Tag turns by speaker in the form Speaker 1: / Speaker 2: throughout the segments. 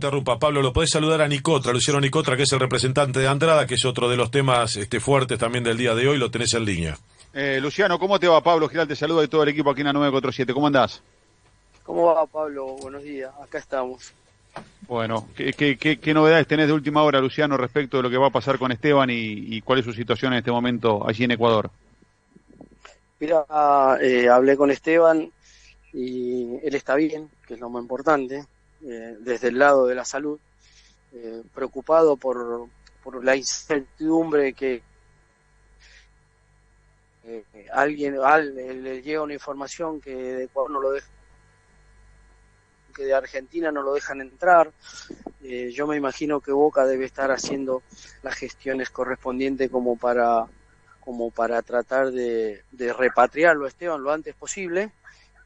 Speaker 1: interrumpa, Pablo, lo podés saludar a Nicotra, Luciano Nicotra, que es el representante de Andrada, que es otro de los temas este, fuertes también del día de hoy, lo tenés en línea.
Speaker 2: Eh, Luciano, ¿cómo te va? Pablo Giral te saluda y todo el equipo aquí en la 947. ¿Cómo andás?
Speaker 3: ¿Cómo va, Pablo? Buenos días, acá estamos.
Speaker 2: Bueno, ¿qué, qué, qué, qué novedades tenés de última hora, Luciano, respecto de lo que va a pasar con Esteban y, y cuál es su situación en este momento allí en Ecuador?
Speaker 3: Mira, eh, hablé con Esteban y él está bien, que es lo más importante, eh, desde el lado de la salud, eh, preocupado por, por la incertidumbre que eh, alguien al, le llega una información que de Ecuador no lo deja que de Argentina no lo dejan entrar. Eh, yo me imagino que Boca debe estar haciendo las gestiones correspondientes como para como para tratar de, de repatriarlo Esteban lo antes posible.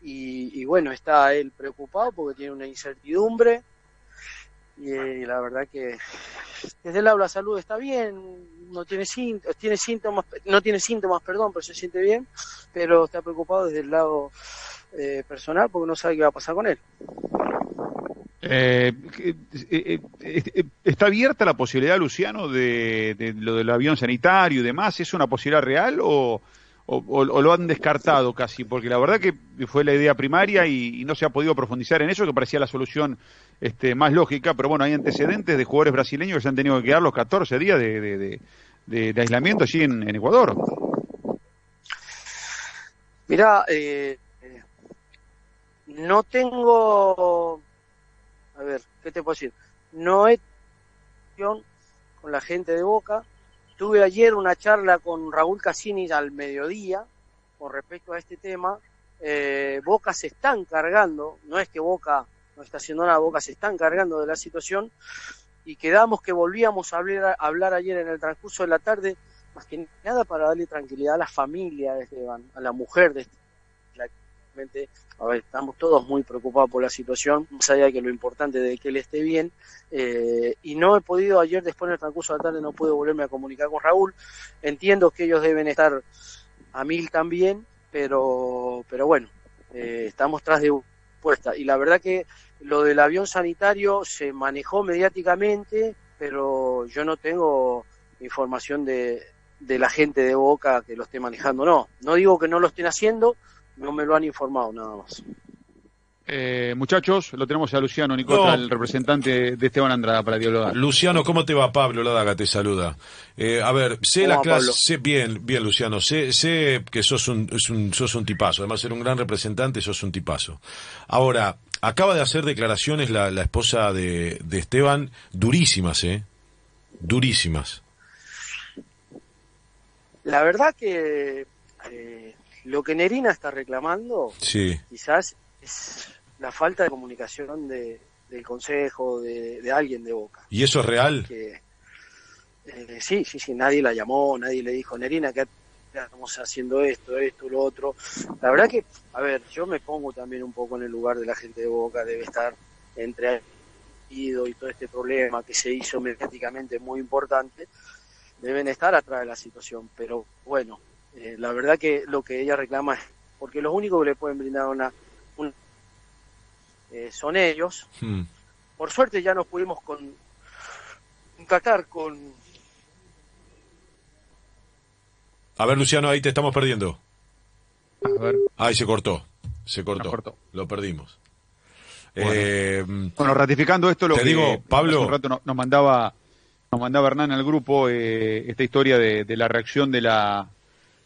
Speaker 3: Y, y, bueno, está él preocupado porque tiene una incertidumbre. Y, la verdad que desde el lado de la salud está bien, no tiene síntomas, tiene síntomas, no tiene síntomas, perdón, pero se siente bien, pero está preocupado desde el lado eh, personal porque no sabe qué va a pasar con él.
Speaker 2: Eh, eh, eh, ¿Está abierta la posibilidad, Luciano, de, de, lo del avión sanitario y demás? ¿Es una posibilidad real o, o, o, lo han descartado casi? Porque la verdad que fue la idea primaria y, no se ha podido profundizar en eso, que parecía la solución este, más lógica, pero bueno, hay antecedentes de jugadores brasileños que se han tenido que quedar los 14 días de, aislamiento allí en, Ecuador.
Speaker 3: Mira, eh, no tengo a ver, ¿qué te puedo decir? No he con la gente de Boca. Tuve ayer una charla con Raúl Cassini al mediodía con respecto a este tema. Eh, Boca se está encargando, no es que Boca no está haciendo nada, Boca se está encargando de la situación y quedamos que volvíamos a hablar, a hablar ayer en el transcurso de la tarde, más que nada para darle tranquilidad a la familia de Esteban, a la mujer de Esteban a ver, estamos todos muy preocupados por la situación, más allá de que lo importante de que él esté bien, eh, y no he podido, ayer después en el transcurso de la tarde no pude volverme a comunicar con Raúl, entiendo que ellos deben estar a mil también, pero, pero bueno, eh, estamos tras de puesta, y la verdad que lo del avión sanitario se manejó mediáticamente, pero yo no tengo información de, de la gente de Boca que lo esté manejando, no, no digo que no lo estén haciendo, no me lo han informado nada más.
Speaker 2: Eh, muchachos, lo tenemos a Luciano Nicota, no. el representante de Esteban Andrada para dialogar.
Speaker 1: Luciano, ¿cómo te va? Pablo Ladaga te saluda. Eh, a ver, sé la clase, sé bien, bien Luciano, sé, sé que sos un, un, sos un tipazo, además de ser un gran representante, sos un tipazo. Ahora, acaba de hacer declaraciones la, la esposa de, de, Esteban durísimas, ¿eh? Durísimas.
Speaker 3: La verdad que eh, lo que Nerina está reclamando,
Speaker 1: sí.
Speaker 3: quizás es la falta de comunicación de, del consejo, de, de, alguien de Boca.
Speaker 1: ¿Y eso es real?
Speaker 3: Que, eh, sí, sí, sí, nadie la llamó, nadie le dijo, Nerina, que estamos haciendo esto, esto, lo otro. La verdad que, a ver, yo me pongo también un poco en el lugar de la gente de Boca, debe estar entre y todo este problema que se hizo mediáticamente muy importante, deben estar atrás de la situación, pero bueno, eh, la verdad que lo que ella reclama es porque los únicos que le pueden brindar una, una eh, son ellos.
Speaker 1: Hmm.
Speaker 3: Por suerte ya nos pudimos con, contactar con.
Speaker 1: A ver, Luciano, ahí te estamos perdiendo.
Speaker 2: A ver.
Speaker 1: Ahí se cortó. Se cortó.
Speaker 2: cortó.
Speaker 1: Lo perdimos.
Speaker 2: Bueno, eh, bueno, ratificando esto, lo
Speaker 1: te
Speaker 2: que
Speaker 1: digo, Pablo.
Speaker 2: Hace un rato nos, mandaba, nos mandaba Hernán al grupo eh, esta historia de, de, la reacción de la,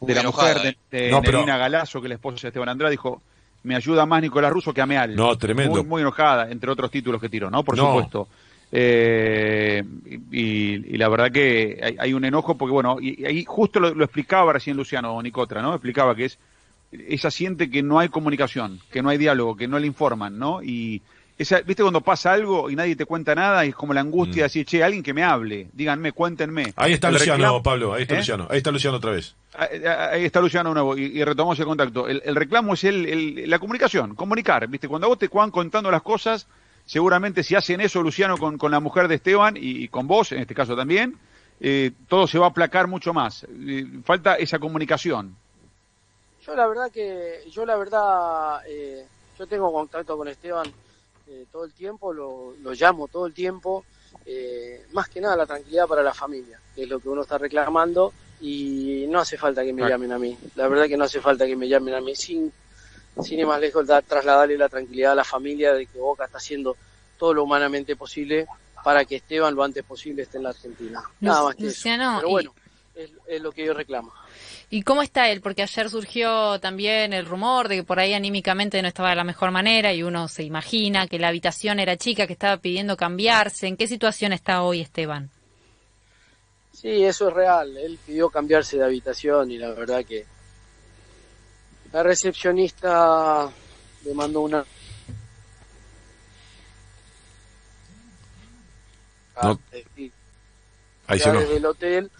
Speaker 2: de la enojada, mujer de, de no, pero... Galazo, que es la esposa de Esteban Andrade, dijo, me ayuda más Nicolás Russo que Ameal.
Speaker 1: No, tremendo.
Speaker 2: Muy, muy enojada, entre otros títulos que tiró, ¿no? Por no. supuesto. Eh, y, y, la verdad que hay, hay, un enojo porque, bueno, y, ahí justo lo, lo, explicaba recién Luciano Nicotra, ¿no? Explicaba que es, ella siente que no hay comunicación, que no hay diálogo, que no le informan, ¿no? Y esa, ¿viste cuando pasa algo y nadie te cuenta nada y es como la angustia mm. de decir, che, alguien que me hable, díganme, cuéntenme.
Speaker 1: Ahí está el Luciano, reclamo, Pablo, ahí está ¿eh? Luciano, ahí está Luciano otra vez.
Speaker 2: Ahí está Luciano nuevo y, y retomamos el contacto. El, el reclamo es el, el, la comunicación, comunicar, ¿viste? Cuando vos te van contando las cosas, seguramente si hacen eso, Luciano, con, con la mujer de Esteban y, y, con vos, en este caso también, eh, todo se va a aplacar mucho más. Eh, falta esa comunicación.
Speaker 3: Yo la verdad que, yo la verdad, eh, yo tengo contacto con Esteban eh, todo el tiempo, lo, lo, llamo todo el tiempo, eh, más que nada la tranquilidad para la familia, que es lo que uno está reclamando y no hace falta que me llamen a mí, la verdad que no hace falta que me llamen a mí, sin, sin ir más lejos, trasladarle la tranquilidad a la familia de que Boca está haciendo todo lo humanamente posible para que Esteban lo antes posible esté en la Argentina. Nada más que eso. Pero bueno, es lo que yo reclamo.
Speaker 4: ¿Y cómo está él? Porque ayer surgió también el rumor de que por ahí anímicamente no estaba de la mejor manera y uno se imagina que la habitación era chica, que estaba pidiendo cambiarse. ¿En qué situación está hoy Esteban?
Speaker 3: Sí, eso es real. Él pidió cambiarse de habitación y la verdad que la recepcionista le mandó una...
Speaker 1: No. Ahí se
Speaker 3: del hotel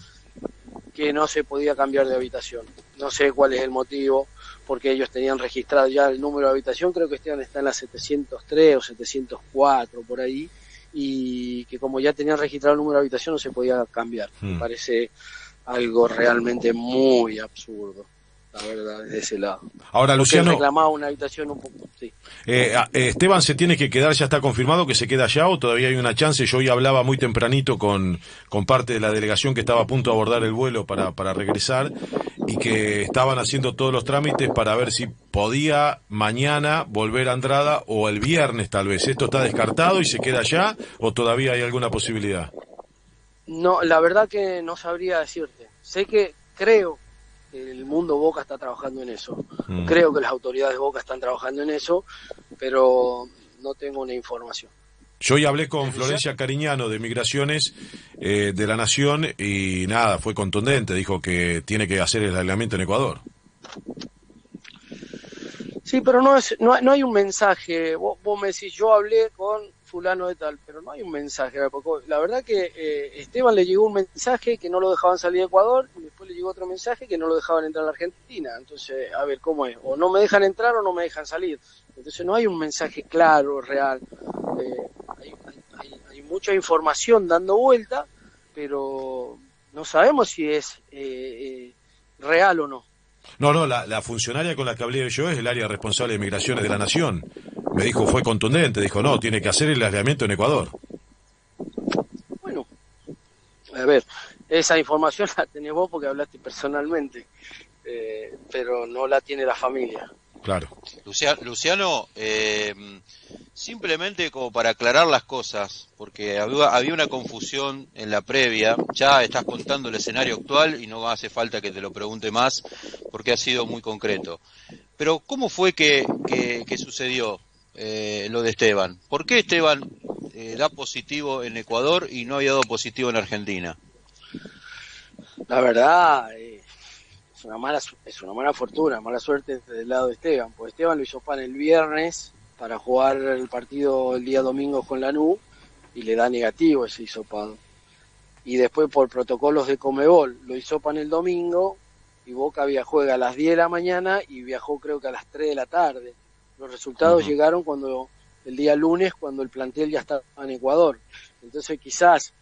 Speaker 3: que no se podía cambiar de habitación. No sé cuál es el motivo, porque ellos tenían registrado ya el número de habitación, creo que Esteban está en la 703 o 704 por ahí, y que como ya tenían registrado el número de habitación no se podía cambiar. Me hmm. parece algo realmente muy absurdo la verdad, de ese lado.
Speaker 1: Ahora, Luciano.
Speaker 3: reclamaba una habitación un poco. Sí.
Speaker 1: Eh, eh, Esteban se tiene que quedar, ya está confirmado que se queda allá o todavía hay una chance. Yo hoy hablaba muy tempranito con, con parte de la delegación que estaba a punto de abordar el vuelo para, para regresar y que estaban haciendo todos los trámites para ver si podía mañana volver a Andrada o el viernes tal vez. ¿Esto está descartado y se queda allá o todavía hay alguna posibilidad?
Speaker 3: No, la verdad que no sabría decirte. Sé que creo el mundo Boca está trabajando en eso. Mm. Creo que las autoridades de Boca están trabajando en eso, pero no tengo una información.
Speaker 1: Yo ya hablé con Florencia Cariñano de Migraciones eh, de la Nación y nada, fue contundente, dijo que tiene que hacer el aislamiento en Ecuador.
Speaker 3: Sí, pero no, es, no, no hay un mensaje. Vos, vos, me decís, yo hablé con fulano de tal, pero no hay un mensaje. La verdad que eh, Esteban le llegó un mensaje que no lo dejaban salir de Ecuador llegó otro mensaje que no lo dejaban entrar a la Argentina. Entonces, a ver, ¿cómo es? O no me dejan entrar o no me dejan salir. Entonces no hay un mensaje claro, real. Eh, hay, mucha información dando vuelta, pero no sabemos si es eh, real o no.
Speaker 1: No, no, la, la, funcionaria con la que hablé yo es el área responsable de migraciones de la Nación me dijo, fue contundente, dijo, no, tiene que hacer el aislamiento en Ecuador.
Speaker 3: Bueno, a ver, esa información la tenés vos porque hablaste personalmente, eh, pero no la tiene la familia.
Speaker 1: Claro.
Speaker 5: Luciano, eh, simplemente como para aclarar las cosas, porque había, había, una confusión en la previa, ya estás contando el escenario actual y no hace falta que te lo pregunte más, porque ha sido muy concreto. Pero ¿cómo fue que, que sucedió? eh, lo de Esteban. ¿Por qué Esteban eh, da positivo en Ecuador y no había dado positivo en Argentina?
Speaker 3: La verdad, eh, es una mala es una mala fortuna, mala suerte del lado de Esteban. Pues Esteban lo hizo pan el viernes para jugar el partido el día domingo con la NU y le da negativo ese hisopado. Y después por protocolos de Comebol lo hizo pan el domingo y Boca viajó a las 10 de la mañana y viajó creo que a las 3 de la tarde los resultados llegaron cuando el día lunes, cuando el plantel ya estaba en Ecuador. Entonces quizás,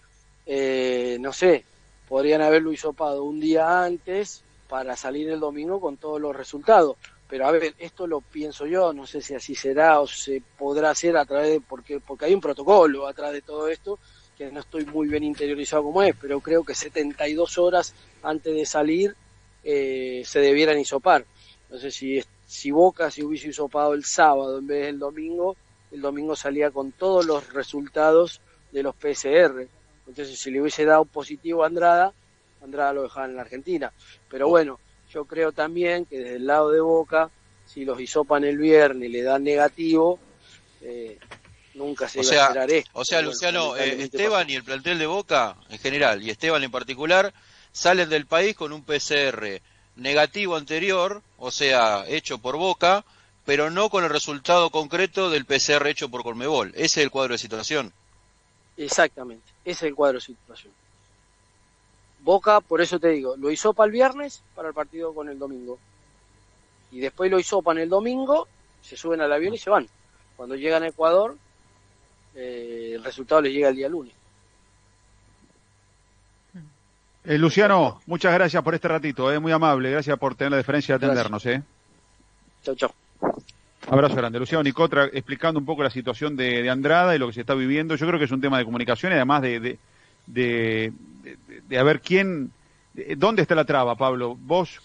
Speaker 3: eh, no sé, podrían haberlo hisopado un día antes para salir el domingo con todos los resultados. Pero a ver, esto lo pienso yo, no sé si así será o se podrá hacer a través de, porque, porque hay un protocolo atrás de todo esto, que no estoy muy bien interiorizado como es, pero creo que 72 horas antes de salir eh, se debieran hisopar. No sé si si Boca se hubiese hisopado el sábado en vez del domingo, el domingo salía con todos los resultados de los PCR. Entonces, si le hubiese dado positivo a Andrada, Andrada lo dejaba en la Argentina. Pero bueno, yo creo también que desde el lado de Boca, si los hisopan el viernes y le dan negativo, eh, nunca se o
Speaker 5: sea, a esto. O sea, Luciano, eh, Esteban y el plantel de Boca en general, y Esteban en particular, salen del país con un PCR negativo anterior, o sea, hecho por Boca, pero no con el resultado concreto del PCR hecho por Colmebol. Ese es el cuadro de situación.
Speaker 3: Exactamente, ese es el cuadro de situación. Boca, por eso te digo, lo hizo para el viernes para el partido con el domingo. Y después lo hizo para el domingo, se suben al avión y se van. Cuando llegan a Ecuador, eh, el resultado les llega el día lunes.
Speaker 2: Eh, Luciano, muchas gracias por este ratito, eh, muy amable, gracias por tener la diferencia de atendernos. Eh.
Speaker 3: Chau, chau.
Speaker 2: Abrazo grande. Luciano Nicotra explicando un poco la situación de, de, Andrada y lo que se está viviendo. Yo creo que es un tema de comunicación y además de, de, de, de, a ver quién, dónde está la traba, Pablo. Vos